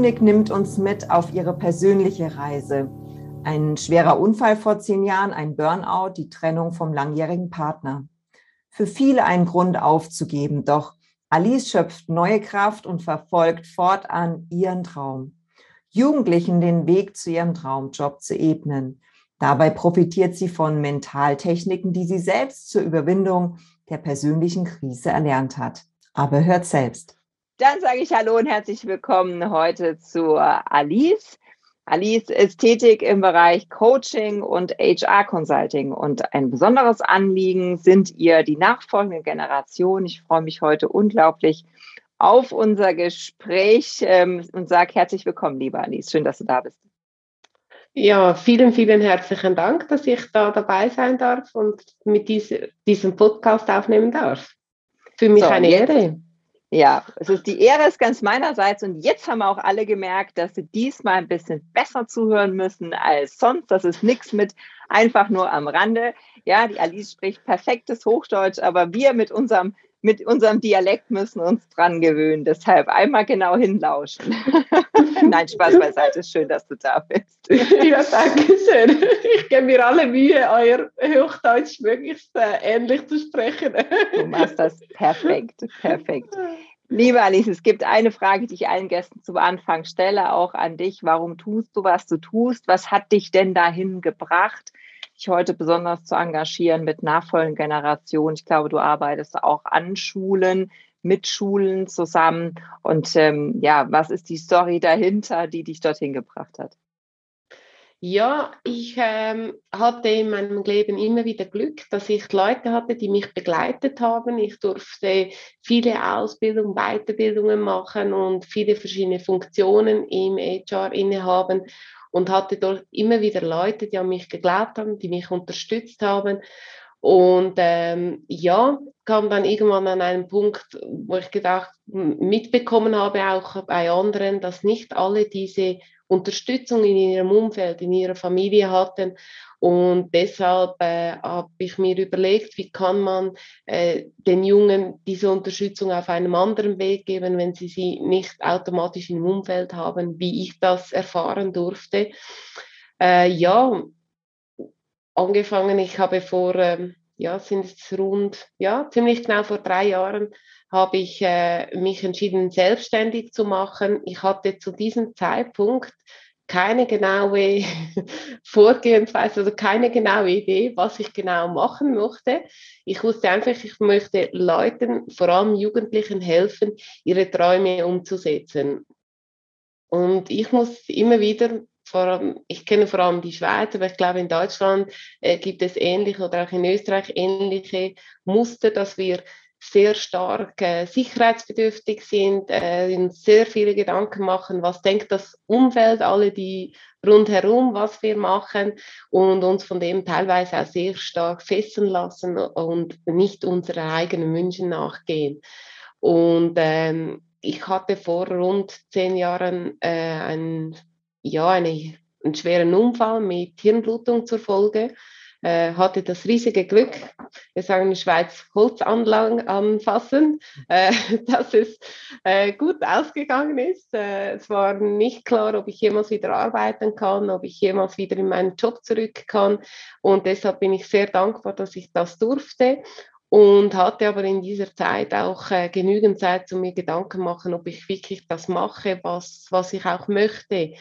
König nimmt uns mit auf ihre persönliche Reise. Ein schwerer Unfall vor zehn Jahren, ein Burnout, die Trennung vom langjährigen Partner. Für viele ein Grund aufzugeben, doch Alice schöpft neue Kraft und verfolgt fortan ihren Traum. Jugendlichen den Weg zu ihrem Traumjob zu ebnen. Dabei profitiert sie von Mentaltechniken, die sie selbst zur Überwindung der persönlichen Krise erlernt hat. Aber hört selbst. Dann sage ich Hallo und herzlich willkommen heute zu Alice. Alice ist tätig im Bereich Coaching und HR Consulting und ein besonderes Anliegen sind ihr die nachfolgende Generation. Ich freue mich heute unglaublich auf unser Gespräch ähm, und sage herzlich willkommen, liebe Alice. Schön, dass du da bist. Ja, vielen, vielen herzlichen Dank, dass ich da dabei sein darf und mit diesem Podcast aufnehmen darf. Für mich so, eine Ehre. Ja, es ist die Ehre ist ganz meinerseits und jetzt haben auch alle gemerkt, dass sie diesmal ein bisschen besser zuhören müssen als sonst. Das ist nichts mit einfach nur am Rande. Ja, die Alice spricht perfektes Hochdeutsch, aber wir mit unserem mit unserem Dialekt müssen uns dran gewöhnen. Deshalb einmal genau hinlauschen. Nein, Spaß beiseite. Schön, dass du da bist. ja, danke schön. Ich gebe mir alle Mühe, euer Hochdeutsch möglichst äh, ähnlich zu sprechen. du machst das perfekt, perfekt. Liebe Alice, es gibt eine Frage, die ich allen Gästen zu Anfang stelle, auch an dich. Warum tust du, was du tust? Was hat dich denn dahin gebracht? Dich heute besonders zu engagieren mit nachfolgenden Generationen. Ich glaube, du arbeitest auch an Schulen, mit Schulen zusammen. Und ähm, ja, was ist die Story dahinter, die dich dorthin gebracht hat? Ja, ich ähm, hatte in meinem Leben immer wieder Glück, dass ich Leute hatte, die mich begleitet haben. Ich durfte viele Ausbildungen, Weiterbildungen machen und viele verschiedene Funktionen im HR innehaben und hatte dort immer wieder Leute, die an mich geglaubt haben, die mich unterstützt haben. Und ähm, ja, kam dann irgendwann an einen Punkt, wo ich gedacht, mitbekommen habe, auch bei anderen, dass nicht alle diese Unterstützung in ihrem Umfeld, in ihrer Familie hatten. Und deshalb äh, habe ich mir überlegt, wie kann man äh, den Jungen diese Unterstützung auf einem anderen Weg geben, wenn sie sie nicht automatisch im Umfeld haben, wie ich das erfahren durfte. Äh, ja, angefangen, ich habe vor, ähm, ja, sind es rund, ja, ziemlich genau vor drei Jahren, habe ich äh, mich entschieden, selbstständig zu machen. Ich hatte zu diesem Zeitpunkt keine genaue Vorgehensweise, also keine genaue Idee, was ich genau machen möchte. Ich wusste einfach, ich möchte Leuten, vor allem Jugendlichen, helfen, ihre Träume umzusetzen. Und ich muss immer wieder, vor allem, ich kenne vor allem die Schweiz, aber ich glaube in Deutschland äh, gibt es ähnliche oder auch in Österreich ähnliche Muster, dass wir sehr stark äh, sicherheitsbedürftig sind, äh, sehr viele Gedanken machen, was denkt das Umfeld, alle die rundherum, was wir machen und uns von dem teilweise auch sehr stark fesseln lassen und nicht unsere eigenen Wünschen nachgehen. Und ähm, ich hatte vor rund zehn Jahren äh, ein, ja, eine, einen schweren Unfall mit Hirnblutung zur Folge äh, hatte das riesige Glück, wir sagen in der Schweiz Holzanlagen anfassen, äh, dass es äh, gut ausgegangen ist. Äh, es war nicht klar, ob ich jemals wieder arbeiten kann, ob ich jemals wieder in meinen Job zurück kann. Und deshalb bin ich sehr dankbar, dass ich das durfte und hatte aber in dieser Zeit auch äh, genügend Zeit, zu mir Gedanken machen, ob ich wirklich das mache, was, was ich auch möchte.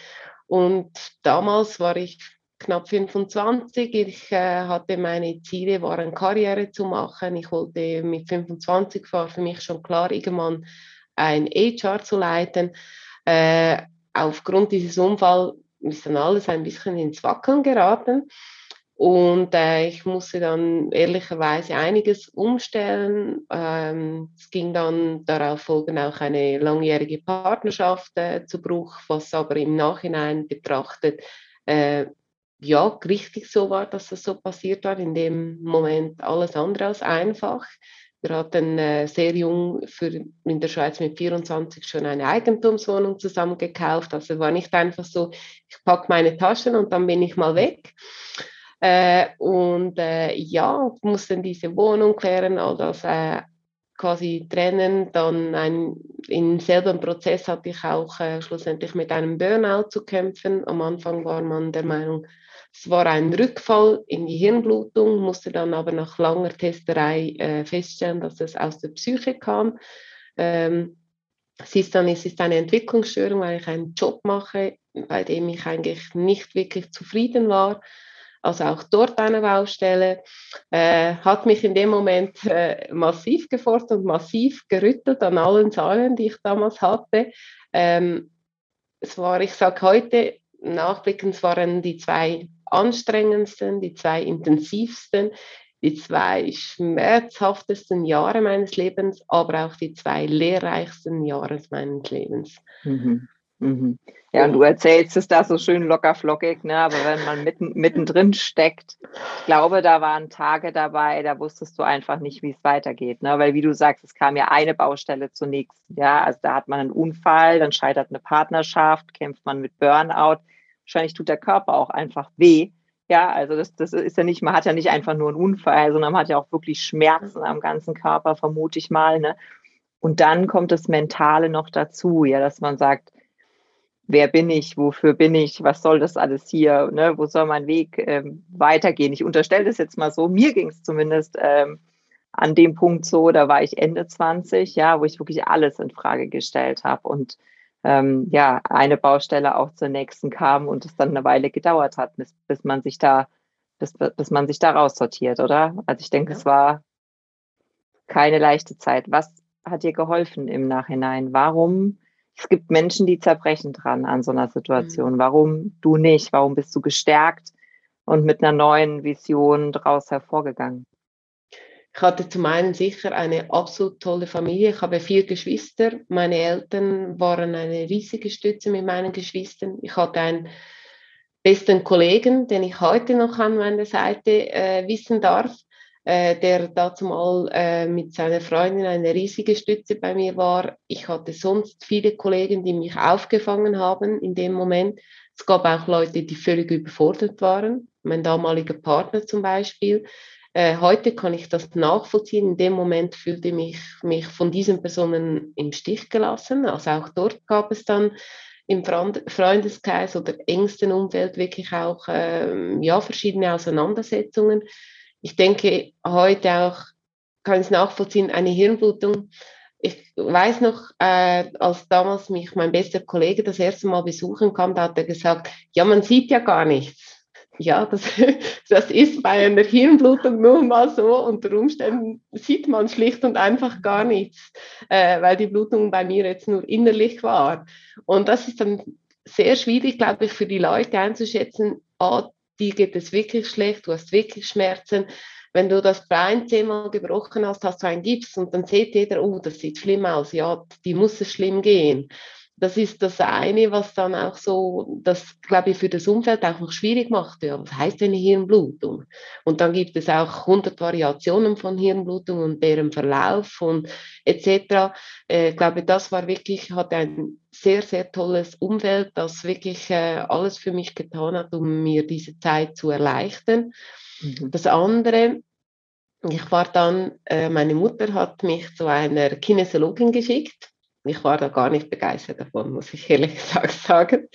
Und damals war ich knapp 25. Ich äh, hatte meine Ziele, waren Karriere zu machen. Ich wollte mit 25 war für mich schon klar, irgendwann ein HR zu leiten. Äh, aufgrund dieses Unfalls ist dann alles ein bisschen ins Wackeln geraten. Und äh, ich musste dann ehrlicherweise einiges umstellen. Ähm, es ging dann darauf folgen auch eine langjährige Partnerschaft äh, zu Bruch, was aber im Nachhinein betrachtet äh, ja richtig so war, dass das so passiert war. In dem Moment alles andere als einfach. Wir hatten äh, sehr jung für, in der Schweiz mit 24 schon eine Eigentumswohnung zusammen gekauft. Also war nicht einfach so, ich packe meine Taschen und dann bin ich mal weg. Äh, und äh, ja, mussten diese Wohnung klären, all das äh, quasi trennen. Dann ein, im selben Prozess hatte ich auch äh, schlussendlich mit einem Burnout zu kämpfen. Am Anfang war man der Meinung, es war ein Rückfall in die Hirnblutung, musste dann aber nach langer Testerei äh, feststellen, dass es aus der Psyche kam. Ähm, es ist dann es ist eine Entwicklungsstörung, weil ich einen Job mache, bei dem ich eigentlich nicht wirklich zufrieden war. Also auch dort eine Baustelle. Äh, hat mich in dem Moment äh, massiv gefordert und massiv gerüttelt an allen Zahlen, die ich damals hatte. Ähm, es war, ich sage heute, nachblickend waren die zwei anstrengendsten, die zwei intensivsten, die zwei schmerzhaftesten Jahre meines Lebens, aber auch die zwei lehrreichsten Jahre meines Lebens. Mhm. Mhm. Ja, und du erzählst es da so schön locker flockig, ne? aber wenn man mitten, mittendrin steckt, ich glaube, da waren Tage dabei, da wusstest du einfach nicht, wie es weitergeht. Ne? Weil wie du sagst, es kam ja eine Baustelle zunächst. Ja, also da hat man einen Unfall, dann scheitert eine Partnerschaft, kämpft man mit Burnout wahrscheinlich tut der Körper auch einfach weh. Ja, also das, das ist ja nicht, man hat ja nicht einfach nur einen Unfall, sondern man hat ja auch wirklich Schmerzen am ganzen Körper, vermute ich mal. Ne? Und dann kommt das Mentale noch dazu, ja, dass man sagt, wer bin ich, wofür bin ich, was soll das alles hier, ne? wo soll mein Weg ähm, weitergehen? Ich unterstelle das jetzt mal so, mir ging es zumindest ähm, an dem Punkt so, da war ich Ende 20, ja, wo ich wirklich alles in Frage gestellt habe und ähm, ja, eine Baustelle auch zur nächsten kam und es dann eine Weile gedauert hat, bis, bis man sich da, bis, bis man sich da raussortiert, oder? Also ich denke, ja. es war keine leichte Zeit. Was hat dir geholfen im Nachhinein? Warum? Es gibt Menschen, die zerbrechen dran an so einer Situation. Mhm. Warum du nicht? Warum bist du gestärkt und mit einer neuen Vision daraus hervorgegangen? Ich hatte zum einen sicher eine absolut tolle Familie. Ich habe vier Geschwister. Meine Eltern waren eine riesige Stütze mit meinen Geschwistern. Ich hatte einen besten Kollegen, den ich heute noch an meiner Seite äh, wissen darf, äh, der dazu mal äh, mit seiner Freundin eine riesige Stütze bei mir war. Ich hatte sonst viele Kollegen, die mich aufgefangen haben in dem Moment. Es gab auch Leute, die völlig überfordert waren. Mein damaliger Partner zum Beispiel, äh, heute kann ich das nachvollziehen. In dem Moment fühlte ich mich von diesen Personen im Stich gelassen. Also auch dort gab es dann im Freundeskreis oder engsten Umfeld wirklich auch ähm, ja, verschiedene Auseinandersetzungen. Ich denke, heute auch kann ich es nachvollziehen, eine Hirnblutung. Ich weiß noch, äh, als damals mich mein bester Kollege das erste Mal besuchen kam, da hat er gesagt, ja, man sieht ja gar nichts. Ja, das, das ist bei einer Hirnblutung nun mal so. Unter Umständen sieht man schlicht und einfach gar nichts, äh, weil die Blutung bei mir jetzt nur innerlich war. Und das ist dann sehr schwierig, glaube ich, für die Leute einzuschätzen, ah, dir geht es wirklich schlecht, du hast wirklich Schmerzen. Wenn du das Bein zehnmal gebrochen hast, hast du einen Gips und dann sieht jeder, oh, das sieht schlimm aus, ja, die muss es schlimm gehen das ist das eine, was dann auch so, das glaube ich für das Umfeld auch noch schwierig macht. Ja, was heißt eine Hirnblutung? Und dann gibt es auch 100 Variationen von Hirnblutung und deren Verlauf und etc. Äh, ich glaube, das war wirklich, hatte ein sehr, sehr tolles Umfeld, das wirklich äh, alles für mich getan hat, um mir diese Zeit zu erleichtern. Mhm. Das andere, ich war dann, äh, meine Mutter hat mich zu einer Kinesiologin geschickt ich war da gar nicht begeistert davon, muss ich ehrlich gesagt sagen.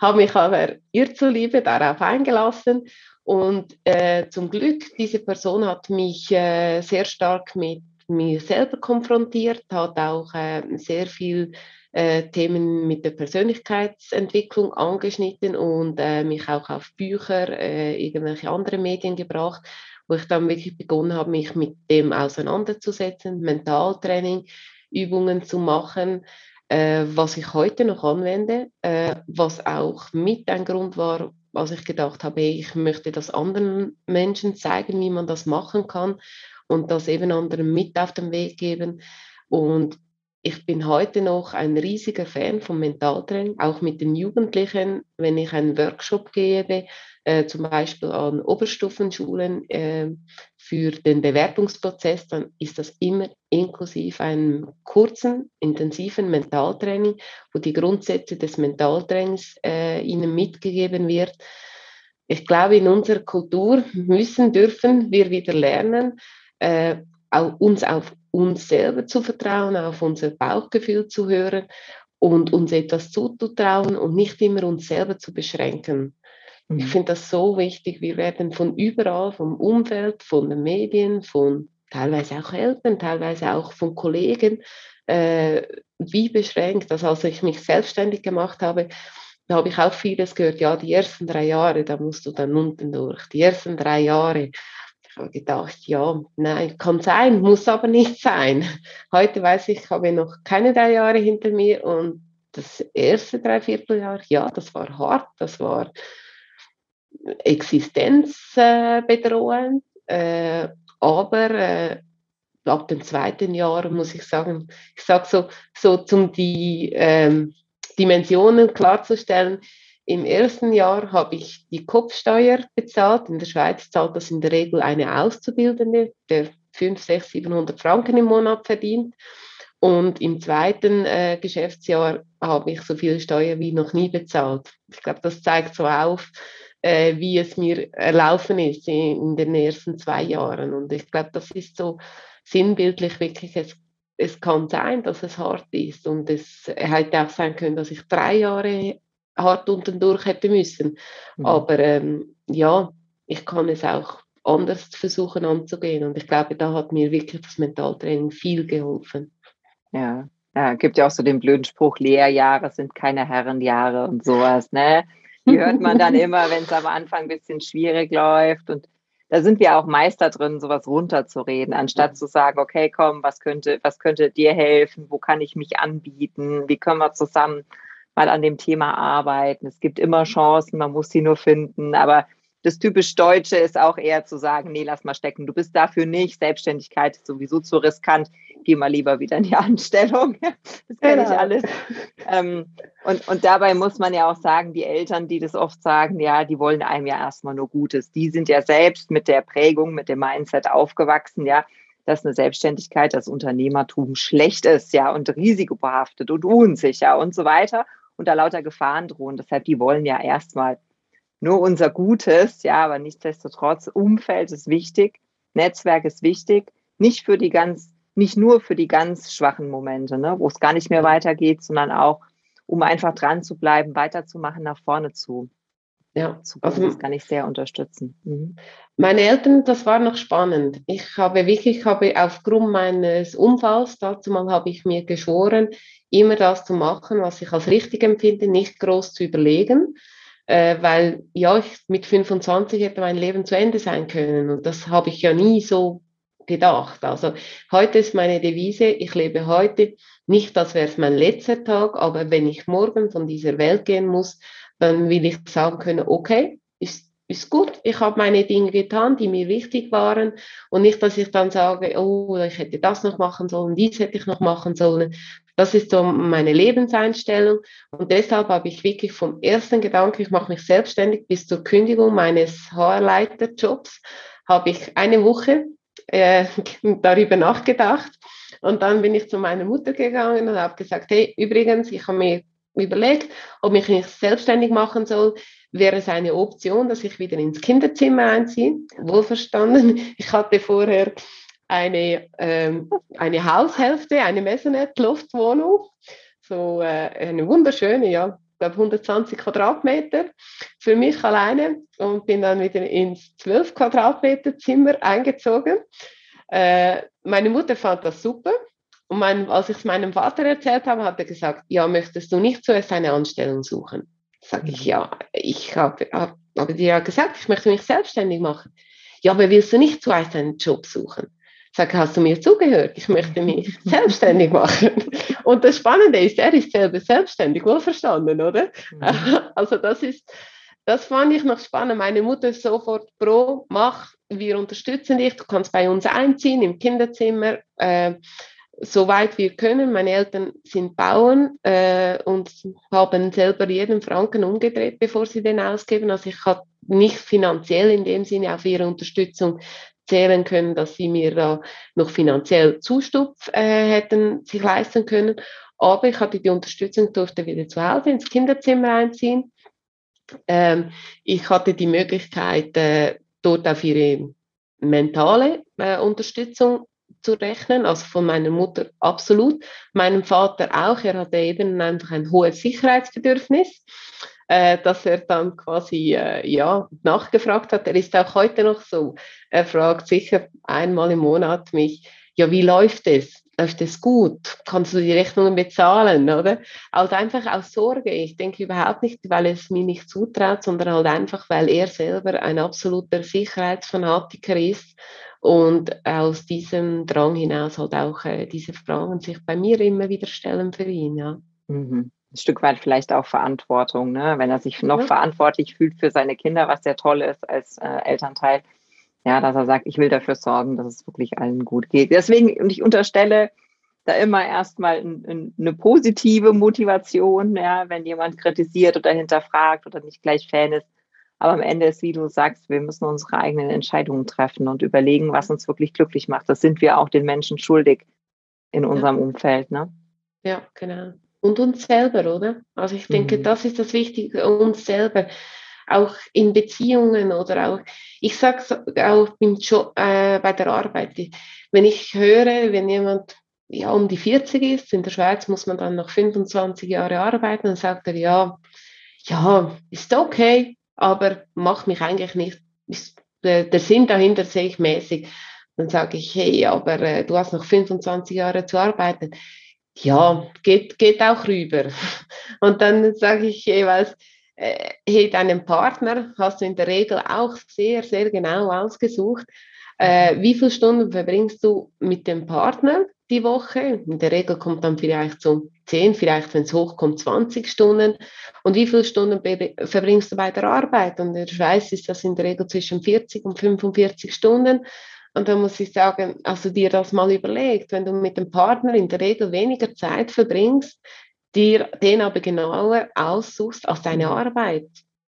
Habe mich aber ihr zuliebe darauf eingelassen und äh, zum Glück, diese Person hat mich äh, sehr stark mit mir selber konfrontiert, hat auch äh, sehr viel äh, Themen mit der Persönlichkeitsentwicklung angeschnitten und äh, mich auch auf Bücher, äh, irgendwelche andere Medien gebracht, wo ich dann wirklich begonnen habe, mich mit dem auseinanderzusetzen, Mentaltraining, Übungen zu machen, äh, was ich heute noch anwende, äh, was auch mit ein Grund war, als ich gedacht habe, ich möchte das anderen Menschen zeigen, wie man das machen kann und das eben anderen mit auf den Weg geben. Und ich bin heute noch ein riesiger Fan vom Mentaltraining, auch mit den Jugendlichen, wenn ich einen Workshop gebe, äh, zum Beispiel an Oberstufenschulen äh, für den Bewerbungsprozess, dann ist das immer inklusive einem kurzen, intensiven Mentaltraining, wo die Grundsätze des Mentaltrainings äh, ihnen mitgegeben wird. Ich glaube, in unserer Kultur müssen, dürfen wir wieder lernen, äh, uns auf uns selber zu vertrauen, auf unser Bauchgefühl zu hören und uns etwas zuzutrauen und nicht immer uns selber zu beschränken. Mhm. Ich finde das so wichtig. Wir werden von überall, vom Umfeld, von den Medien, von teilweise auch Eltern, teilweise auch von Kollegen, äh, wie beschränkt. Also als ich mich selbstständig gemacht habe, da habe ich auch vieles gehört, ja, die ersten drei Jahre, da musst du dann unten durch. Die ersten drei Jahre, habe gedacht, ja, nein, kann sein, muss aber nicht sein. Heute weiß ich, ich habe noch keine drei Jahre hinter mir und das erste Dreivierteljahr, ja, das war hart, das war existenzbedrohend, äh, aber äh, ab dem zweiten Jahr muss ich sagen, ich sage so, so zum die ähm, Dimensionen klarzustellen, im ersten Jahr habe ich die Kopfsteuer bezahlt. In der Schweiz zahlt das in der Regel eine Auszubildende, der 500, 600, 700 Franken im Monat verdient. Und im zweiten äh, Geschäftsjahr habe ich so viel Steuer wie noch nie bezahlt. Ich glaube, das zeigt so auf, äh, wie es mir erlaufen ist in, in, den ersten zwei Jahren. Und ich glaube, das ist so sinnbildlich wirklich, es, es kann sein, dass es hart ist. Und es hätte auch sein können, dass ich drei Jahre hart unten durch hätte müssen. Mhm. Aber ähm, ja, ich kann es auch anders versuchen anzugehen. Und ich glaube, da hat mir wirklich das Mentaltraining viel geholfen. Ja, ja, gibt ja auch so den blöden Spruch, Lehrjahre sind keine Herrenjahre und sowas, ne? Die hört man dann immer, wenn es am Anfang ein bisschen schwierig läuft. Und da sind wir auch Meister drin, sowas runterzureden, anstatt zu sagen, okay, komm, was könnte, was könnte dir helfen? Wo kann ich mich anbieten? Wie können wir zusammen mal an dem Thema arbeiten. Es gibt immer Chancen, man muss sie nur finden. Aber das typisch Deutsche ist auch eher zu sagen, nee, lass mal stecken. Du bist dafür nicht. Selbstständigkeit ist sowieso zu riskant. Geh mal lieber wieder in die Anstellung. Das kenne ich genau. alles. Ähm, und, und dabei muss man ja auch sagen, die Eltern, die das oft sagen, ja, die wollen einem ja erstmal nur Gutes. Die sind ja selbst mit der Prägung, mit dem Mindset aufgewachsen, ja, dass eine Selbstständigkeit, das Unternehmertum schlecht ist, ja, und risikobehaftet und unsicher und so weiter und da lauter Gefahren drohen. Deshalb, die wollen ja erstmal nur unser Gutes, ja, aber nichtsdestotrotz, Umfeld ist wichtig, Netzwerk ist wichtig, nicht für die ganz, nicht nur für die ganz schwachen Momente, ne, wo es gar nicht mehr weitergeht, sondern auch, um einfach dran zu bleiben, weiterzumachen, nach vorne zu. Ja, also das kann ich sehr unterstützen. Mhm. Meine Eltern, das war noch spannend. Ich habe wirklich, habe aufgrund meines Unfalls, dazu mal habe ich mir geschworen, immer das zu machen, was ich als richtig empfinde, nicht groß zu überlegen, äh, weil ja, ich mit 25 hätte mein Leben zu Ende sein können und das habe ich ja nie so gedacht. Also heute ist meine Devise, ich lebe heute nicht, als wäre es mein letzter Tag, aber wenn ich morgen von dieser Welt gehen muss, dann will ich sagen können, okay, ist ist gut, ich habe meine Dinge getan, die mir wichtig waren. Und nicht, dass ich dann sage, oh, ich hätte das noch machen sollen, dies hätte ich noch machen sollen. Das ist so meine Lebenseinstellung. Und deshalb habe ich wirklich vom ersten Gedanken, ich mache mich selbstständig, bis zur Kündigung meines HR-Leiterjobs, habe ich eine Woche äh, darüber nachgedacht. Und dann bin ich zu meiner Mutter gegangen und habe gesagt, hey, übrigens, ich habe mir überlegt, ob ich mich selbstständig machen soll wäre es eine Option, dass ich wieder ins Kinderzimmer einziehe. Wohlverstanden. Ich hatte vorher eine, ähm, eine Haushälfte, eine Maisonette-Loftwohnung. So äh, eine wunderschöne, ja, ich glaube 120 Quadratmeter für mich alleine und bin dann wieder ins 12 Quadratmeter Zimmer eingezogen. Äh, meine Mutter fand das super. Und mein, als ich es meinem Vater erzählt habe, hat er gesagt, ja, möchtest du nicht zuerst eine Anstellung suchen? Sag ich, ja, ich habe hab, hab dir ja gesagt, ich möchte mich selbstständig machen. Ja, aber willst du nicht zuerst einen Job suchen? Sag, hast du mir zugehört? Ich möchte mich selbstständig machen. Und das Spannende ist, er ist selber selbstständig, wohlverstanden, oder? Mhm. Also das ist, das fand ich noch spannend. Meine Mutter ist sofort pro, mach, wir unterstützen dich, du kannst bei uns einziehen im Kinderzimmer. Äh, soweit wir können. Meine Eltern sind Bauern äh, und haben selber jeden Franken umgedreht, bevor sie den ausgeben. Also ich habe nicht finanziell in dem Sinne auf ihre Unterstützung zählen können, dass sie mir da noch finanziell Zustupf äh, hätten sich leisten können. Aber ich hatte die Unterstützung, durfte wieder zu Hause ins Kinderzimmer einziehen. Ähm, ich hatte die Möglichkeit, äh, dort auf ihre mentale äh, Unterstützung zu rechnen, also von meiner Mutter absolut, meinem Vater auch. Er hatte eben einfach ein hohes Sicherheitsbedürfnis, äh, dass er dann quasi äh, ja nachgefragt hat. Er ist auch heute noch so. Er fragt sicher einmal im Monat mich, ja, wie läuft es? Läuft es gut? Kannst du die Rechnungen bezahlen, oder? Also einfach aus Sorge. Ich denke überhaupt nicht, weil es mir nicht zutraut, sondern halt einfach, weil er selber ein absoluter Sicherheitsfanatiker ist und aus diesem Drang hinaus halt auch äh, diese Fragen sich bei mir immer wieder stellen für ihn, ja. Mhm. Ein Stück weit vielleicht auch Verantwortung, ne? wenn er sich noch ja. verantwortlich fühlt für seine Kinder, was sehr toll ist als äh, Elternteil. Ja, dass er sagt, ich will dafür sorgen, dass es wirklich allen gut geht. Deswegen, und ich unterstelle da immer erstmal ein, ein, eine positive Motivation, ja, wenn jemand kritisiert oder hinterfragt oder nicht gleich Fan ist, aber am Ende ist, wie du sagst, wir müssen unsere eigenen Entscheidungen treffen und überlegen, was uns wirklich glücklich macht. Das sind wir auch den Menschen schuldig in unserem ja. Umfeld. Ne? Ja, genau. Und uns selber, oder? Also ich denke, mhm. das ist das Wichtige, uns selber. Auch in Beziehungen oder auch, ich sage es auch Job, äh, bei der Arbeit. Wenn ich höre, wenn jemand ja, um die 40 ist, in der Schweiz muss man dann noch 25 Jahre arbeiten, dann sagt er, ja, ja, ist okay, aber macht mich eigentlich nicht, ist, der, der Sinn dahinter sehe ich mäßig. Dann sage ich, hey, aber äh, du hast noch 25 Jahre zu arbeiten. Ja, geht, geht auch rüber. Und dann sage ich jeweils, äh, hey, deinen Partner hast du in der Regel auch sehr, sehr genau ausgesucht. Äh, wie viele Stunden verbringst du mit dem Partner die Woche? In der Regel kommt dann vielleicht so 10, vielleicht wenn es hochkommt 20 Stunden. Und wie viele Stunden verbringst du bei der Arbeit? Und in der Schweiz ist das in der Regel zwischen 40 und 45 Stunden. Und da muss ich sagen, also dir das mal überlegt, wenn du mit dem Partner in der Regel weniger Zeit verbringst, dir den aber genauer aussuchst als deine. Arbeit.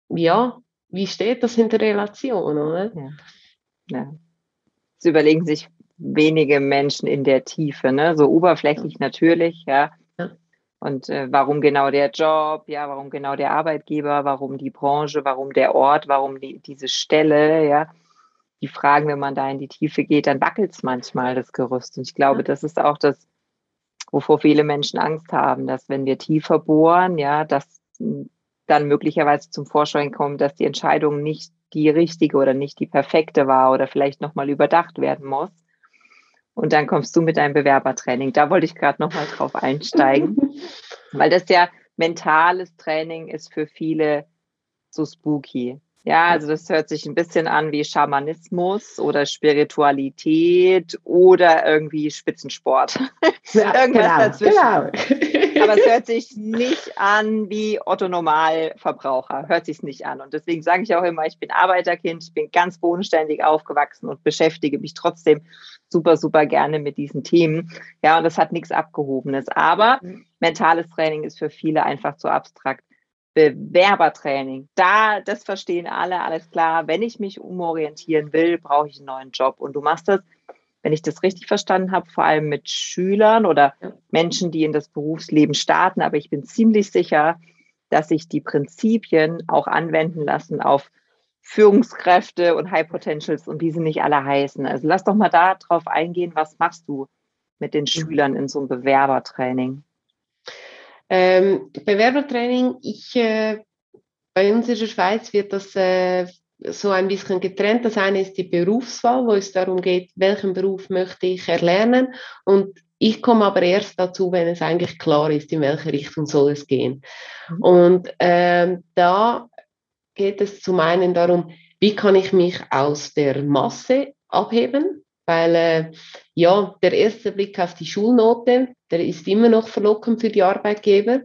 Ja, wie steht das in der Relation, oder? Ja. ja. Das überlegen sich wenige Menschen in der Tiefe, ne? So oberflächlich ja. natürlich, ja. Und äh, warum genau der Job, ja, warum genau der Arbeitgeber, warum die Branche, warum der Ort, warum die, diese Stelle, ja. Die Fragen, wenn man da in die Tiefe geht, dann wackelt es manchmal das Gerüst. Und ich glaube, das ist auch das, wovor viele Menschen Angst haben, dass wenn wir tiefer bohren, ja, dass dann möglicherweise zum Vorschein kommt, dass die Entscheidung nicht die richtige oder nicht die perfekte war oder vielleicht nochmal überdacht werden muss. Und dann kommst du mit deinem Bewerbertraining. Da wollte ich gerade nochmal drauf einsteigen, weil das ja mentales Training ist für viele so spooky. Ja, also das hört sich ein bisschen an wie Schamanismus oder Spiritualität oder irgendwie Spitzensport. Ja, Irgendwas genau, dazwischen. Genau. Aber es hört sich nicht an wie Otto Normalverbraucher. Hört sich nicht an. Und deswegen sage ich auch immer, ich bin Arbeiterkind, ich bin ganz bodenständig aufgewachsen und beschäftige mich trotzdem super, super gerne mit diesen Themen. Ja, und das hat nichts Abgehobenes. Aber mentales Training ist für viele einfach zu abstrakt. Bewerbertraining. Da, das verstehen alle, alles klar. Wenn ich mich umorientieren will, brauche ich einen neuen Job. Und du machst das, wenn ich das richtig verstanden habe, vor allem mit Schülern oder Menschen, die in das Berufsleben starten. Aber ich bin ziemlich sicher, dass sich die Prinzipien auch anwenden lassen auf Führungskräfte und High Potentials und wie sie nicht alle heißen. Also lass doch mal da drauf eingehen, was machst du mit den mhm. Schülern in so einem Bewerbertraining? Ähm, Bewerbertraining, ich, äh, bei uns in der Schweiz wird das äh, so ein bisschen getrennt. Das eine ist die Berufswahl, wo es darum geht, welchen Beruf möchte ich erlernen. Und ich komme aber erst dazu, wenn es eigentlich klar ist, in welche Richtung soll es gehen. Mhm. Und ähm, da geht es zum einen darum, wie kann ich mich aus der Masse abheben? Weil äh, ja, der erste Blick auf die Schulnote, der ist immer noch verlockend für die Arbeitgeber.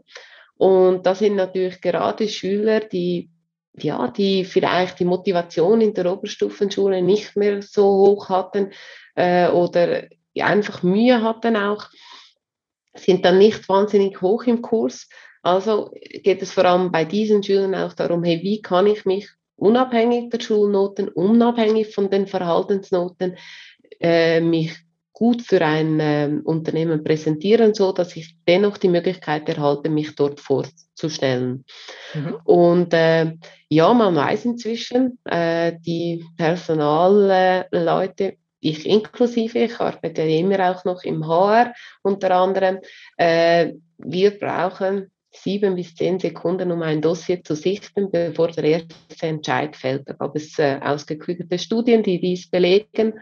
Und das sind natürlich gerade Schüler, die ja, die vielleicht die Motivation in der Oberstufenschule nicht mehr so hoch hatten äh, oder einfach Mühe hatten auch, sind dann nicht wahnsinnig hoch im Kurs. Also geht es vor allem bei diesen Schülern auch darum, hey, wie kann ich mich unabhängig der Schulnoten, unabhängig von den Verhaltensnoten, äh, mich gut für ein äh, Unternehmen präsentieren, so dass ich dennoch die Möglichkeit erhalte, mich dort vorzustellen. Mhm. Und äh, ja, man weiß inzwischen, äh, die Personalleute, ich inklusive, ich arbeite immer auch noch im HR unter anderem, äh, wir brauchen sieben bis zehn Sekunden, um ein Dossier zu sichten, bevor der erste Entscheid fällt. Da gab es äh, ausgeklügelte Studien, die dies belegen.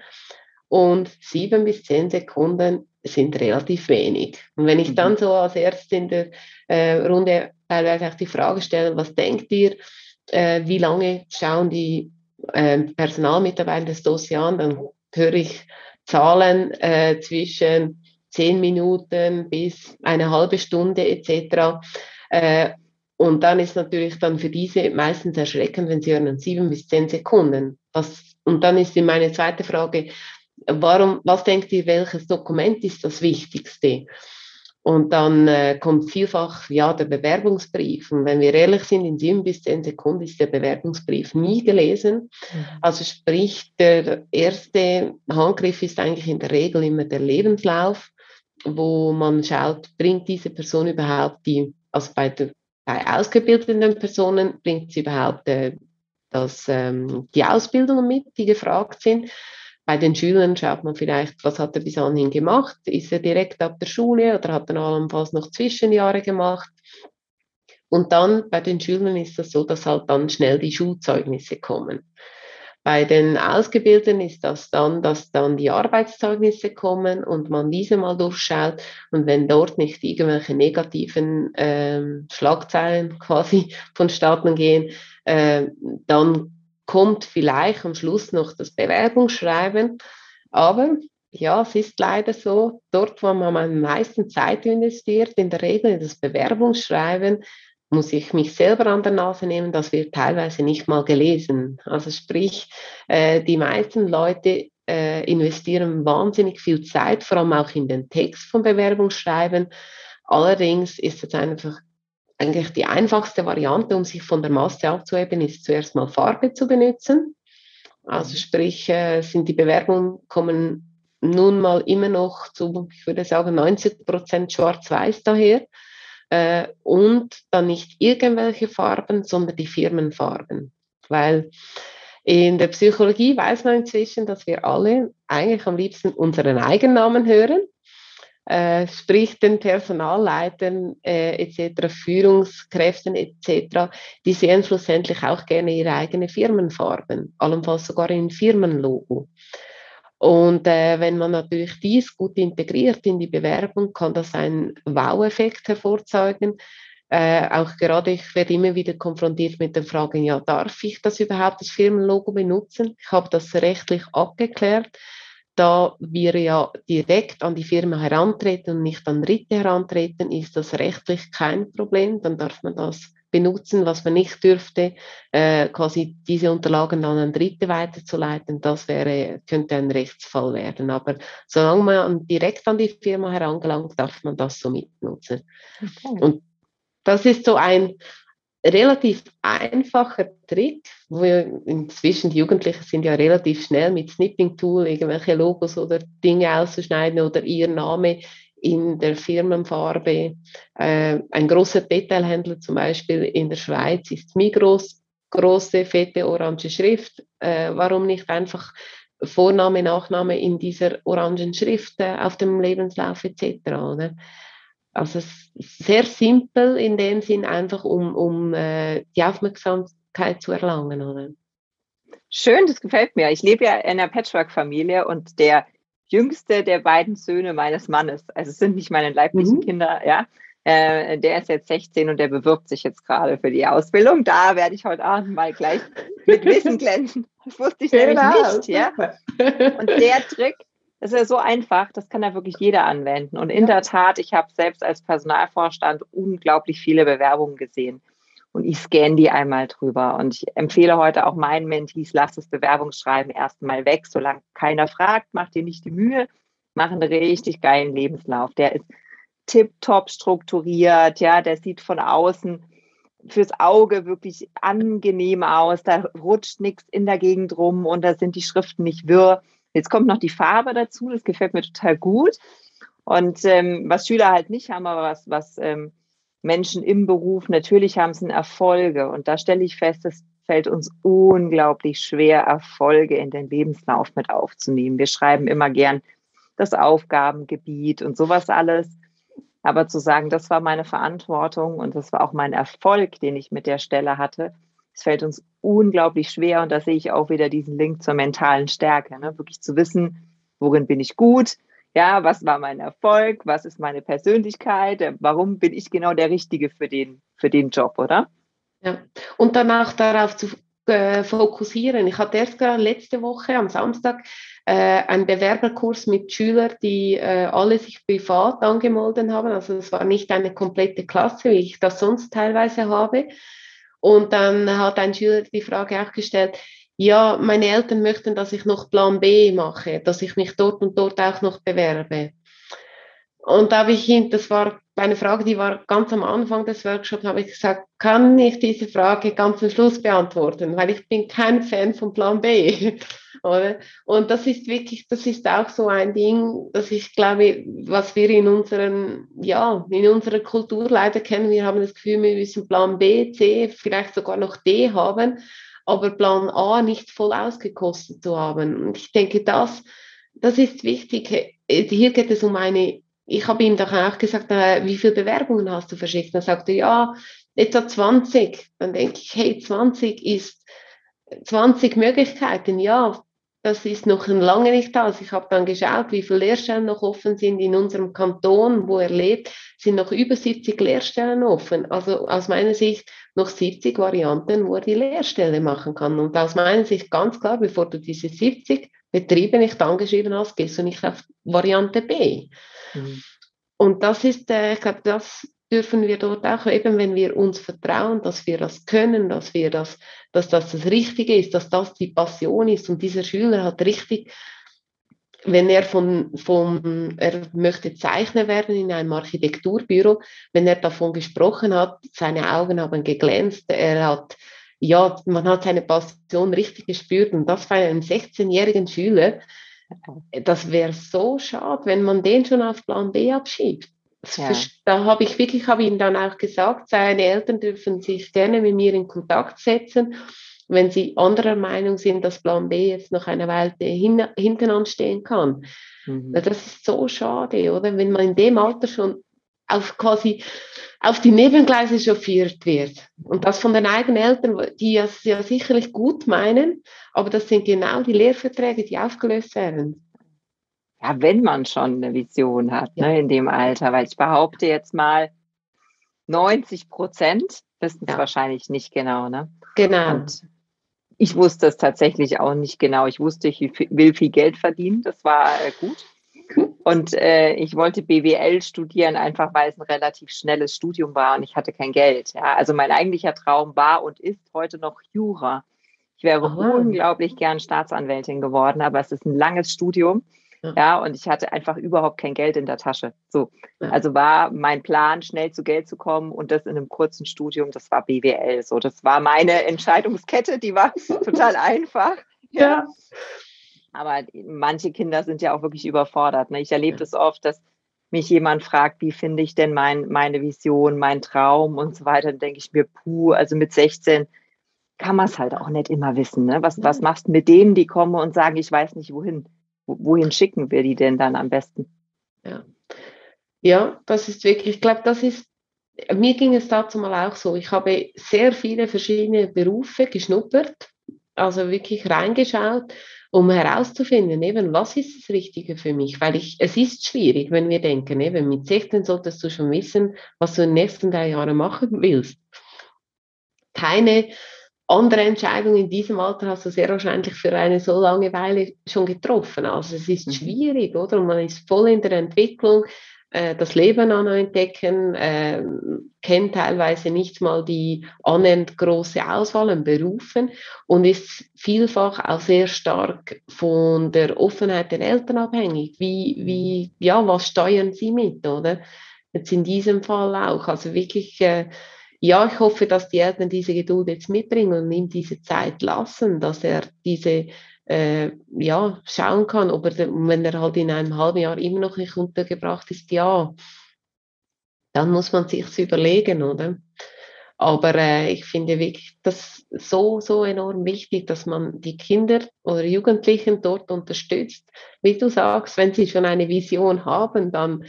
Und sieben bis zehn Sekunden sind relativ wenig. Und wenn ich dann mhm. so als erstes in der äh, Runde teilweise auch die Frage stelle, was denkt ihr, äh, wie lange schauen die äh, Personalmitarbeiter das Dossier an, dann höre ich Zahlen äh, zwischen zehn Minuten bis eine halbe Stunde etc. Äh, und dann ist natürlich dann für diese meistens erschreckend, wenn sie hören sieben bis zehn Sekunden. Was, und dann ist meine zweite Frage, warum, was denkt ihr, welches Dokument ist das Wichtigste? Und dann äh, kommt vielfach ja der Bewerbungsbrief. Und wenn wir ehrlich sind, in sieben bis zehn Sekunden ist der Bewerbungsbrief nie gelesen. Mhm. Also sprich, der erste Handgriff ist eigentlich in der Regel immer der Lebenslauf, wo man schaut, bringt diese Person überhaupt die, also bei, der, bei ausgebildeten Personen, bringt sie überhaupt äh, das, ähm, die Ausbildungen mit, die gefragt sind. Bei den Schülern schaut man vielleicht, was hat er bis anhin gemacht? Ist er direkt ab der Schule oder hat er allenfalls noch Zwischenjahre gemacht? Und dann bei den Schülern ist das so, dass halt dann schnell die Schulzeugnisse kommen. Bei den Ausgebildeten ist das dann, dass dann die Arbeitszeugnisse kommen und man diese mal durchschaut. Und wenn dort nicht irgendwelche negativen äh, Schlagzeilen quasi vonstatten gehen, äh, dann kommt vielleicht am Schluss noch das Bewerbungsschreiben. Aber ja, es ist leider so, dort, wo man am meisten Zeit investiert, in der Regel in das Bewerbungsschreiben, muss ich mich selber an der Nase nehmen, das wird teilweise nicht mal gelesen. Also sprich, äh, die meisten Leute äh, investieren wahnsinnig viel Zeit, vor allem auch in den Text vom Bewerbungsschreiben. Allerdings ist es einfach eigentlich die einfachste Variante, um sich von der Masse abzuheben, ist zuerst mal Farbe zu benutzen. Also mhm. sprich, äh, sind die Bewerbungen kommen nun mal immer noch zu, ich würde sagen, 90 Prozent schwarz-weiß daher. Äh, und dann nicht irgendwelche Farben, sondern die Firmenfarben. Weil in der Psychologie weiß man inzwischen, dass wir alle eigentlich am liebsten unseren Eigennamen hören äh, sprich den Personalleitern äh, etc., Führungskräften etc., die sehen schlussendlich auch gerne ihre eigene Firmenfarben, allenfalls sogar in Firmenlogo. Und äh, wenn man natürlich dies gut integriert in die Bewerbung, kann das einen Wow-Effekt hervorzeugen. Äh, auch gerade ich werde immer wieder konfrontiert mit den Fragen, ja, darf ich das überhaupt, das Firmenlogo benutzen? Ich habe das rechtlich abgeklärt da wir ja direkt an die Firma herantreten und nicht an Dritte herantreten, ist das rechtlich kein Problem. Dann darf man das benutzen, was man nicht dürfte, äh, quasi diese Unterlagen dann an Dritte weiterzuleiten, das wäre, könnte ein Rechtsfall werden. Aber solange man direkt an die Firma herangelangt, darf man das so mitnutzen. Okay. Und das ist so ein relativ einfacher Trick, wo inzwischen die Jugendlichen sind ja relativ schnell mit Snipping-Tool irgendwelche Logos oder Dinge auszuschneiden oder ihr Name in der Firmenfarbe. Äh, ein großer Detailhändler zum Beispiel in der Schweiz ist Migros, große, fette, orange Schrift. Äh, warum nicht einfach Vorname, Nachname in dieser orangen Schrift äh, auf dem Lebenslauf etc. Oder? Also sehr simpel in dem Sinn, einfach um, um äh, die Aufmerksamkeit zu erlangen. Oder? Schön, das gefällt mir. Ich lebe ja in einer Patchwork-Familie und der jüngste der beiden Söhne meines Mannes, also es sind nicht meine leiblichen mhm. Kinder, ja, äh, der ist jetzt 16 und der bewirbt sich jetzt gerade für die Ausbildung. Da werde ich heute Abend mal gleich mit Wissen glänzen. Das wusste ich genau. nämlich nicht, ja. Und der Trick, das ist ja so einfach, das kann ja wirklich jeder anwenden. Und in ja. der Tat, ich habe selbst als Personalvorstand unglaublich viele Bewerbungen gesehen und ich scanne die einmal drüber. Und ich empfehle heute auch meinen Mentees, lass das Bewerbungsschreiben erstmal weg, solange keiner fragt, mach dir nicht die Mühe, mach einen richtig geilen Lebenslauf. Der ist tipptopp strukturiert, ja, der sieht von außen fürs Auge wirklich angenehm aus, da rutscht nichts in der Gegend rum und da sind die Schriften nicht wirr. Jetzt kommt noch die Farbe dazu, das gefällt mir total gut. Und ähm, was Schüler halt nicht haben, aber was, was ähm, Menschen im Beruf natürlich haben, sind Erfolge. Und da stelle ich fest, es fällt uns unglaublich schwer, Erfolge in den Lebenslauf mit aufzunehmen. Wir schreiben immer gern das Aufgabengebiet und sowas alles. Aber zu sagen, das war meine Verantwortung und das war auch mein Erfolg, den ich mit der Stelle hatte, es fällt uns unglaublich schwer. Und da sehe ich auch wieder diesen Link zur mentalen Stärke. Ne? Wirklich zu wissen, worin bin ich gut, ja, was war mein Erfolg? Was ist meine Persönlichkeit? Warum bin ich genau der Richtige für den, für den Job, oder? Ja, und danach darauf zu äh, fokussieren. Ich hatte erst gerade letzte Woche am Samstag äh, einen Bewerberkurs mit Schülern, die äh, alle sich privat angemeldet haben. Also es war nicht eine komplette Klasse, wie ich das sonst teilweise habe. Und dann hat ein Schüler die Frage auch gestellt, ja, meine Eltern möchten, dass ich noch Plan B mache, dass ich mich dort und dort auch noch bewerbe. Und da habe ich ihn, das war eine Frage, die war ganz am Anfang des Workshops, habe ich gesagt, kann ich diese Frage ganz am Schluss beantworten, weil ich bin kein Fan von Plan B. Oder? Und das ist wirklich, das ist auch so ein Ding, dass ich glaube, was wir in unseren, ja, in unserer Kultur leider kennen, wir haben das Gefühl, wir müssen Plan B, C, vielleicht sogar noch D haben aber Plan A nicht voll ausgekostet zu haben. Und ich denke, das, das ist wichtig. Hier geht es um eine, ich habe ihm doch auch gesagt, äh, wie viele Bewerbungen hast du verschickt? Dann sagte er, ja, etwa 20. Dann denke ich, hey, 20 ist 20 Möglichkeiten. Ja, das ist noch lange nicht aus. Ich habe dann geschaut, wie viele Lehrstellen noch offen sind in unserem Kanton, wo er lebt, sind noch über 70 Lehrstellen offen. Also aus meiner Sicht noch 70 Varianten, wo er die Lehrstelle machen kann. Und aus meiner Sicht ganz klar, bevor du diese 70 Betriebe nicht angeschrieben hast, gehst du nicht auf Variante B. Mhm. Und das ist, äh, ich glaube, das dürfen wir dort auch, eben wenn wir uns vertrauen, dass wir das können, dass wir das, dass das das Richtige ist, dass das die Passion ist. Und dieser Schüler hat richtig, wenn er von, von er möchte Zeichner werden in einem Architekturbüro, wenn er davon gesprochen hat, seine Augen haben geglänzt, er hat ja, man hat seine Passion richtig gespürt und das war ein 16-jährigen Schüler. Das wäre so schade, wenn man den schon auf Plan B abschiebt. Ja. Da habe ich wirklich, habe ihm dann auch gesagt, seine Eltern dürfen sich gerne mit mir in Kontakt setzen, wenn sie anderer Meinung sind, dass Plan B jetzt noch eine Weile hin, hinten anstehen kann. Mhm. Das ist so schade, oder? Wenn man in dem Alter schon auf quasi auf die Nebengleise chauffiert wird. Und das von den eigenen Eltern, die ja, ja sicherlich gut meinen, aber das sind genau die Lehrverträge, die aufgelöst werden ja, wenn man schon eine Vision hat ja. ne, in dem Alter, weil ich behaupte jetzt mal, 90 Prozent wissen es ja. wahrscheinlich nicht genau. Ne? Genau. Und ich wusste es tatsächlich auch nicht genau. Ich wusste, ich will viel Geld verdienen. Das war äh, gut. Und äh, ich wollte BWL studieren, einfach weil es ein relativ schnelles Studium war und ich hatte kein Geld. Ja? Also mein eigentlicher Traum war und ist heute noch Jura. Ich wäre Aha. unglaublich gern Staatsanwältin geworden, aber es ist ein langes Studium. Ja. ja. und ich hatte einfach überhaupt kein Geld in der Tasche. So. Ja. Also war mein Plan, schnell zu Geld zu kommen und das in einem kurzen Studium, das war BWL. So, das war meine Entscheidungskette, die war total einfach. Ja. Aber manche Kinder sind ja auch wirklich überfordert. Ne? Ich erlebe das oft, dass mich jemand fragt, wie finde ich denn mein, meine Vision, mein Traum und so weiter. Dann denke ich mir, puh, also mit 16 kann man es halt auch nicht immer wissen. Ne? Was, was machst du mit denen, die kommen und sagen, ich weiß nicht wohin? Wohin schicken wir die denn dann am besten? Ja, ja das ist wirklich, ich glaube, das ist, mir ging es dazu mal auch so. Ich habe sehr viele verschiedene Berufe geschnuppert, also wirklich reingeschaut, um herauszufinden, eben, was ist das Richtige für mich? Weil ich, es ist schwierig, wenn wir denken, eben, mit 16 solltest du schon wissen, was du in den nächsten drei Jahren machen willst. Keine andere Entscheidung in diesem Alter hast du sehr wahrscheinlich für eine so lange Weile schon getroffen. Also es ist mhm. schwierig, oder? Und man ist voll in der Entwicklung, äh, das Leben anentdecken, äh, kennt teilweise nicht mal die annähernd große Auswahl an Berufen und ist vielfach auch sehr stark von der Offenheit der Eltern abhängig. Wie, wie, ja, was steuern sie mit, oder? Jetzt in diesem Fall auch. Also wirklich, äh, ja, ich hoffe, dass die Eltern diese Geduld jetzt mitbringen und ihm diese Zeit lassen, dass er diese äh, ja, schauen kann, ob er, wenn er halt in einem halben Jahr immer noch nicht untergebracht ist, ja, dann muss man sich überlegen, oder? Aber äh, ich finde wirklich das so, so enorm wichtig, dass man die Kinder oder Jugendlichen dort unterstützt. Wie du sagst, wenn sie schon eine Vision haben, dann,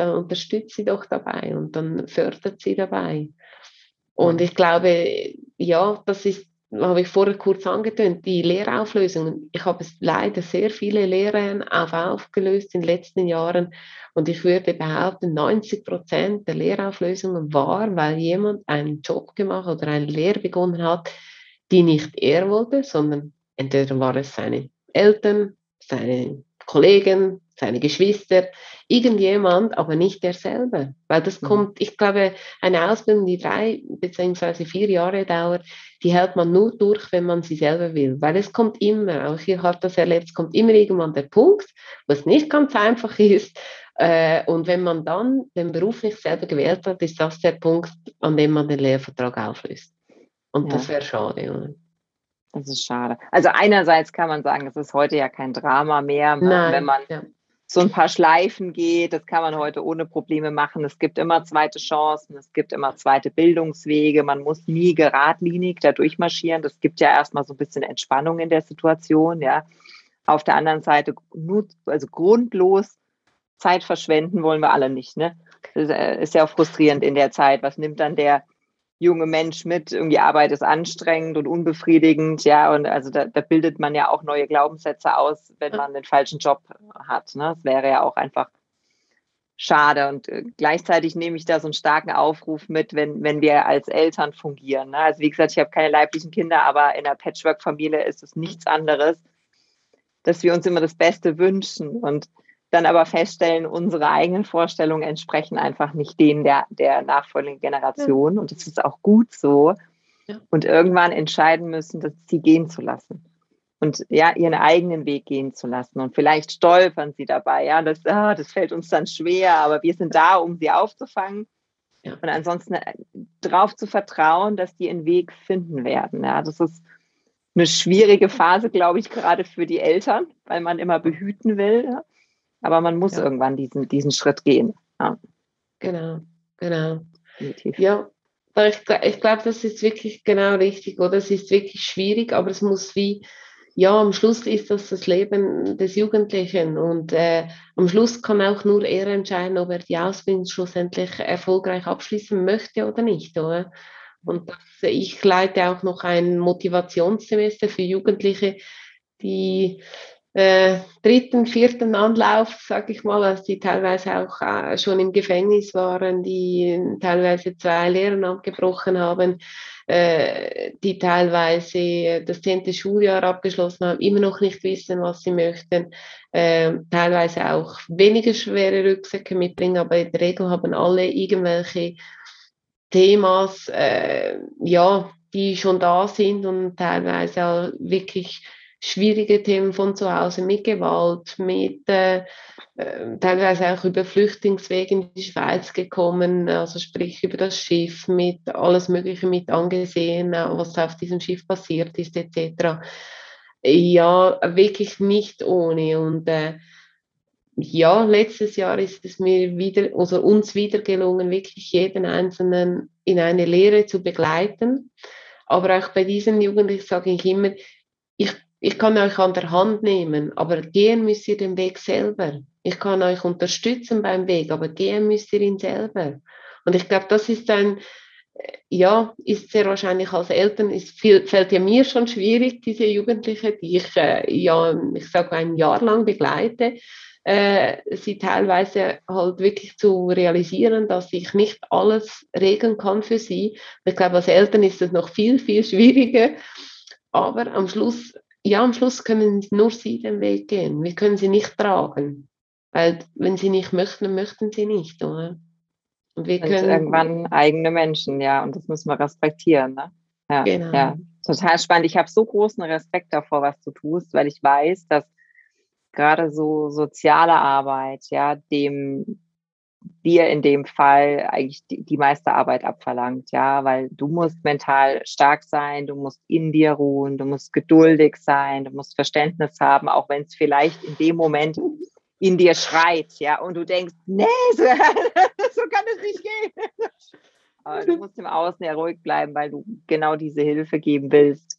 dann unterstützt sie doch dabei und dann fördert sie dabei. Und ich glaube, ja, das ist, habe ich vorher kurz angetönt, die Lehrauflösungen. Ich habe leider sehr viele Lehren auf aufgelöst in den letzten Jahren. Und ich würde behaupten, 90 Prozent der Lehrauflösungen war, weil jemand einen Job gemacht oder eine Lehre begonnen hat, die nicht er wollte, sondern entweder war es seine Eltern, seine Kollegen, seine Geschwister, irgendjemand, aber nicht der selber. Weil das mhm. kommt, ich glaube, eine Ausbildung, die drei bzw. vier Jahre dauert, die hält man nur durch, wenn man sie selber will. Weil es kommt immer, auch ich habe das erlebt, es kommt immer irgendwann der Punkt, wo es nicht ganz einfach ist. Äh, und wenn man dann den Beruf nicht selber gewählt hat, ist das der Punkt, an dem man den Lehrvertrag auflöst. Und ja. das wäre schade. Oder? Das ist schade. Also einerseits kann man sagen, es ist heute ja kein Drama mehr, Nein, wenn man ja so ein paar Schleifen geht. Das kann man heute ohne Probleme machen. Es gibt immer zweite Chancen, es gibt immer zweite Bildungswege. Man muss nie geradlinig da durchmarschieren. Das gibt ja erstmal so ein bisschen Entspannung in der Situation. Ja. Auf der anderen Seite, also grundlos Zeit verschwenden wollen wir alle nicht. Ne? Das äh, ist ja auch frustrierend in der Zeit. Was nimmt dann der junge Mensch mit, irgendwie Arbeit ist anstrengend und unbefriedigend, ja, und also da, da bildet man ja auch neue Glaubenssätze aus, wenn man den falschen Job hat. Ne? Das wäre ja auch einfach schade. Und äh, gleichzeitig nehme ich da so einen starken Aufruf mit, wenn, wenn wir als Eltern fungieren. Ne? Also wie gesagt, ich habe keine leiblichen Kinder, aber in einer Patchwork-Familie ist es nichts anderes, dass wir uns immer das Beste wünschen. Und dann aber feststellen, unsere eigenen Vorstellungen entsprechen einfach nicht denen der, der nachfolgenden Generation. Und das ist auch gut so. Und irgendwann entscheiden müssen, das sie gehen zu lassen. Und ja, ihren eigenen Weg gehen zu lassen. Und vielleicht stolpern sie dabei. Ja, das, ah, das fällt uns dann schwer, aber wir sind da, um sie aufzufangen. Ja. Und ansonsten äh, darauf zu vertrauen, dass die einen Weg finden werden. Ja, das ist eine schwierige Phase, glaube ich, gerade für die Eltern, weil man immer behüten will. Ja. Aber man muss ja. irgendwann diesen, diesen Schritt gehen. Ja. Genau, genau. Definitiv. Ja, ich, ich glaube, das ist wirklich genau richtig, oder? Es ist wirklich schwierig, aber es muss wie, ja, am Schluss ist das das Leben des Jugendlichen und äh, am Schluss kann auch nur er entscheiden, ob er die Ausbildung schlussendlich erfolgreich abschließen möchte oder nicht, oder? Und das, ich leite auch noch ein Motivationssemester für Jugendliche, die äh, dritten, vierten Anlauf, sag ich mal, als die teilweise auch äh, schon im Gefängnis waren, die teilweise zwei Lehren abgebrochen haben, äh, die teilweise das zehnte Schuljahr abgeschlossen haben, immer noch nicht wissen, was sie möchten, äh, teilweise auch weniger schwere Rucksäcke mitbringen, aber in der Regel haben alle irgendwelche Themas, äh, ja, die schon da sind und teilweise auch wirklich schwierige Themen von zu Hause mit Gewalt, mit äh, äh, teilweise auch über Flüchtlingswege in die Schweiz gekommen, also sprich über das Schiff, mit alles Mögliche mit angesehen, äh, was auf diesem Schiff passiert ist, etc. Ja, wirklich nicht ohne. Und äh, ja, letztes Jahr ist es mir wieder, also uns wieder gelungen, wirklich jeden Einzelnen in eine Lehre zu begleiten. Aber auch bei diesen Jugendlichen sage ich immer, ich kann euch an der Hand nehmen, aber gehen müsst ihr den Weg selber. Ich kann euch unterstützen beim Weg, aber gehen müsst ihr ihn selber. Und ich glaube, das ist ein, ja, ist sehr wahrscheinlich als Eltern, ist viel, fällt ja mir schon schwierig, diese Jugendliche, die ich äh, ja, ich sage ein Jahr lang begleite, äh, sie teilweise halt wirklich zu realisieren, dass ich nicht alles regeln kann für sie. Ich glaube, als Eltern ist es noch viel, viel schwieriger. Aber am Schluss, ja, am Schluss können nur sie den Weg gehen. Wir können sie nicht tragen. Weil wenn sie nicht möchten, möchten sie nicht, oder? Und wir können irgendwann eigene Menschen, ja, und das müssen wir respektieren, ne? Ja, genau. ja, total spannend. Ich habe so großen Respekt davor, was du tust, weil ich weiß, dass gerade so soziale Arbeit, ja, dem dir in dem Fall eigentlich die, die meiste Arbeit abverlangt, ja, weil du musst mental stark sein, du musst in dir ruhen, du musst geduldig sein, du musst Verständnis haben, auch wenn es vielleicht in dem Moment in dir schreit, ja, und du denkst, nee, so, so kann es nicht gehen. Aber du musst im Außen ja ruhig bleiben, weil du genau diese Hilfe geben willst,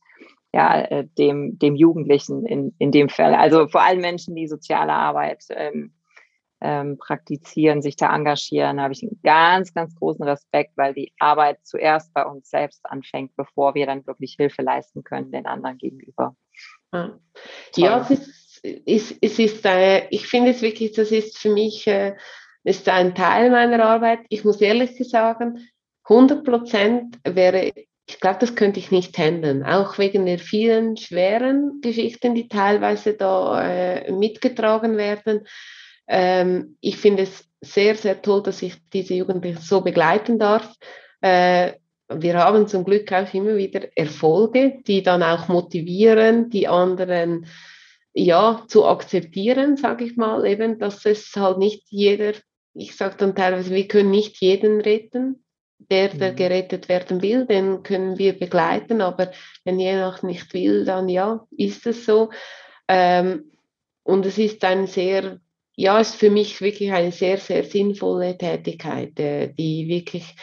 ja, äh, dem, dem Jugendlichen in, in dem Fall. Also vor allem Menschen, die soziale Arbeit ähm, ähm, praktizieren, sich da engagieren, habe ich einen ganz, ganz großen Respekt, weil die Arbeit zuerst bei uns selbst anfängt, bevor wir dann wirklich Hilfe leisten können den anderen gegenüber. Ja, ja es ist es ist, äh, ich finde es wirklich, das ist für mich, äh, ist ein Teil meiner Arbeit. Ich muss ehrlich sagen, 100 Prozent wäre, ich glaube, das könnte ich nicht handeln, auch wegen der vielen schweren Geschichten, die teilweise da äh, mitgetragen werden. Ähm, ich finde es sehr, sehr toll, dass ich diese Jugendlichen so begleiten darf. Äh, wir haben zum Glück auch immer wieder Erfolge, die dann auch motivieren, die anderen ja, zu akzeptieren, sage ich mal, eben, dass es halt nicht jeder, ich sage dann teilweise, wir können nicht jeden retten, der, der mhm. gerettet werden will, den können wir begleiten, aber wenn jemand nicht will, dann ja, ist es so. Ähm, und es ist ein sehr, ja, ist für mich wirklich eine sehr, sehr sinnvolle Tätigkeit, äh, die wirklich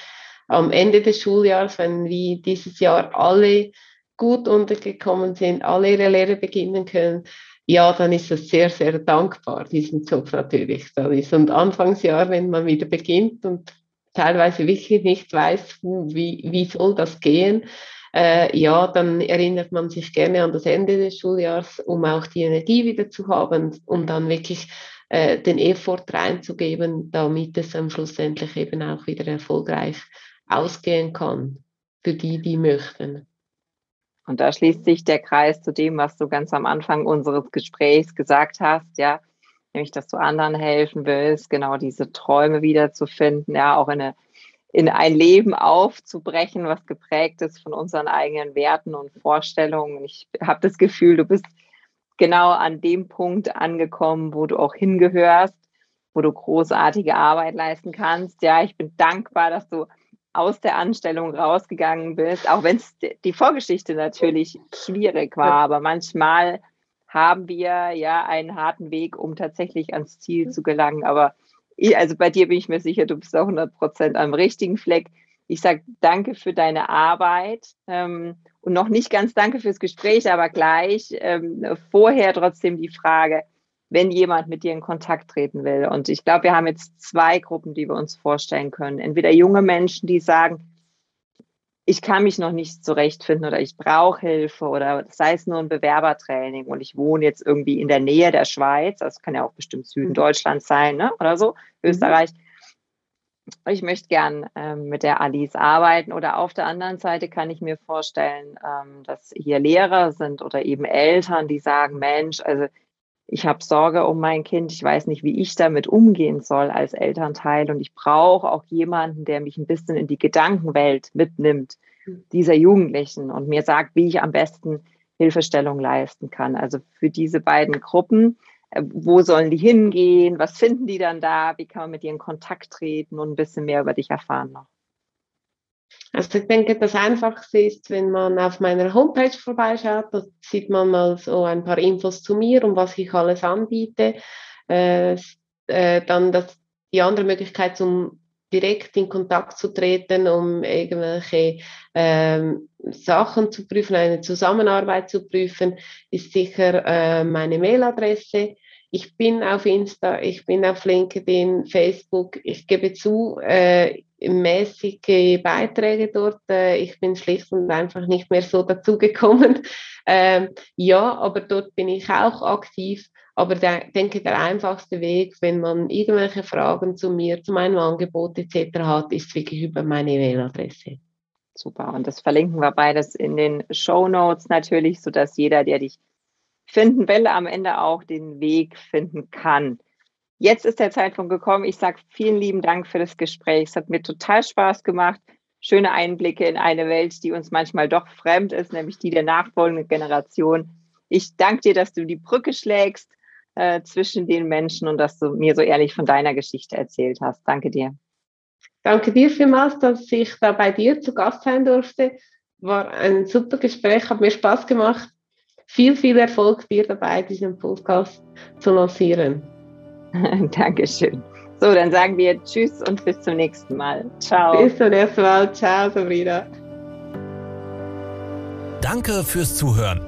am Ende des Schuljahres, wenn wie dieses Jahr alle gut untergekommen sind, alle ihre Lehre beginnen können, ja, dann ist es sehr, sehr dankbar, diesen Job natürlich. Dann ist und Anfangsjahr, wenn man wieder beginnt und teilweise wirklich nicht weiß, wie, wie soll das gehen, äh, ja, dann erinnert man sich gerne an das Ende des Schuljahres, um auch die Energie wieder zu haben und dann wirklich äh, den Effort reinzugeben, damit es am schlussendlich eben auch wieder erfolgreich ausgehen kann für die, die möchten. Und da schließt sich der Kreis zu dem, was du ganz am Anfang unseres Gesprächs gesagt hast, ja, nämlich, dass du anderen helfen willst, genau diese Träume wiederzufinden, ja, auch in, eine, in ein Leben aufzubrechen, was geprägt ist von unseren eigenen Werten und Vorstellungen. Ich habe das Gefühl, du bist genau an dem Punkt angekommen, wo du auch hingehörst, wo du großartige Arbeit leisten kannst. Ja, ich bin dankbar, dass du aus der Anstellung rausgegangen bist, auch wenn es die Vorgeschichte natürlich schwierig war, aber manchmal haben wir ja einen harten Weg, um tatsächlich ans Ziel zu gelangen. Aber ich, also bei dir bin ich mir sicher, du bist auch 100 Prozent am richtigen Fleck. Ich sage danke für deine Arbeit ähm, und noch nicht ganz danke fürs Gespräch, aber gleich ähm, vorher trotzdem die Frage, wenn jemand mit dir in Kontakt treten will. Und ich glaube, wir haben jetzt zwei Gruppen, die wir uns vorstellen können. Entweder junge Menschen, die sagen, ich kann mich noch nicht zurechtfinden oder ich brauche Hilfe oder sei es nur ein Bewerbertraining und ich wohne jetzt irgendwie in der Nähe der Schweiz, das kann ja auch bestimmt Süden mhm. Deutschlands sein ne? oder so, mhm. Ich möchte gern ähm, mit der Alice arbeiten oder auf der anderen Seite kann ich mir vorstellen, ähm, dass hier Lehrer sind oder eben Eltern, die sagen, Mensch, also ich habe Sorge um mein Kind, ich weiß nicht, wie ich damit umgehen soll als Elternteil und ich brauche auch jemanden, der mich ein bisschen in die Gedankenwelt mitnimmt, hm. dieser Jugendlichen und mir sagt, wie ich am besten Hilfestellung leisten kann. Also für diese beiden Gruppen, wo sollen die hingehen, was finden die dann da, wie kann man mit ihnen in Kontakt treten und ein bisschen mehr über dich erfahren noch. Also ich denke, das Einfachste ist, wenn man auf meiner Homepage vorbeischaut, da sieht man mal so ein paar Infos zu mir und was ich alles anbiete. Äh, äh, dann das, die andere Möglichkeit, um direkt in Kontakt zu treten, um irgendwelche ähm, Sachen zu prüfen, eine Zusammenarbeit zu prüfen, ist sicher äh, meine Mailadresse. Ich bin auf Insta, ich bin auf LinkedIn, Facebook. Ich gebe zu, äh, mäßige Beiträge dort. Äh, ich bin schlicht und einfach nicht mehr so dazugekommen. Ähm, ja, aber dort bin ich auch aktiv. Aber ich denke, der einfachste Weg, wenn man irgendwelche Fragen zu mir, zu meinem Angebot etc. hat, ist wirklich über meine E-Mail-Adresse. Super. Und das verlinken wir beides in den Show Notes natürlich, sodass jeder, der dich finden will, am Ende auch den Weg finden kann. Jetzt ist der Zeitpunkt gekommen. Ich sage vielen lieben Dank für das Gespräch. Es hat mir total Spaß gemacht. Schöne Einblicke in eine Welt, die uns manchmal doch fremd ist, nämlich die der nachfolgenden Generation. Ich danke dir, dass du die Brücke schlägst äh, zwischen den Menschen und dass du mir so ehrlich von deiner Geschichte erzählt hast. Danke dir. Danke dir vielmals, dass ich da bei dir zu Gast sein durfte. War ein super Gespräch, hat mir Spaß gemacht. Viel, viel Erfolg dir dabei, diesen Podcast zu lancieren. Dankeschön. So, dann sagen wir Tschüss und bis zum nächsten Mal. Ciao. Bis zum nächsten Mal. Ciao, Sabrina. Danke fürs Zuhören.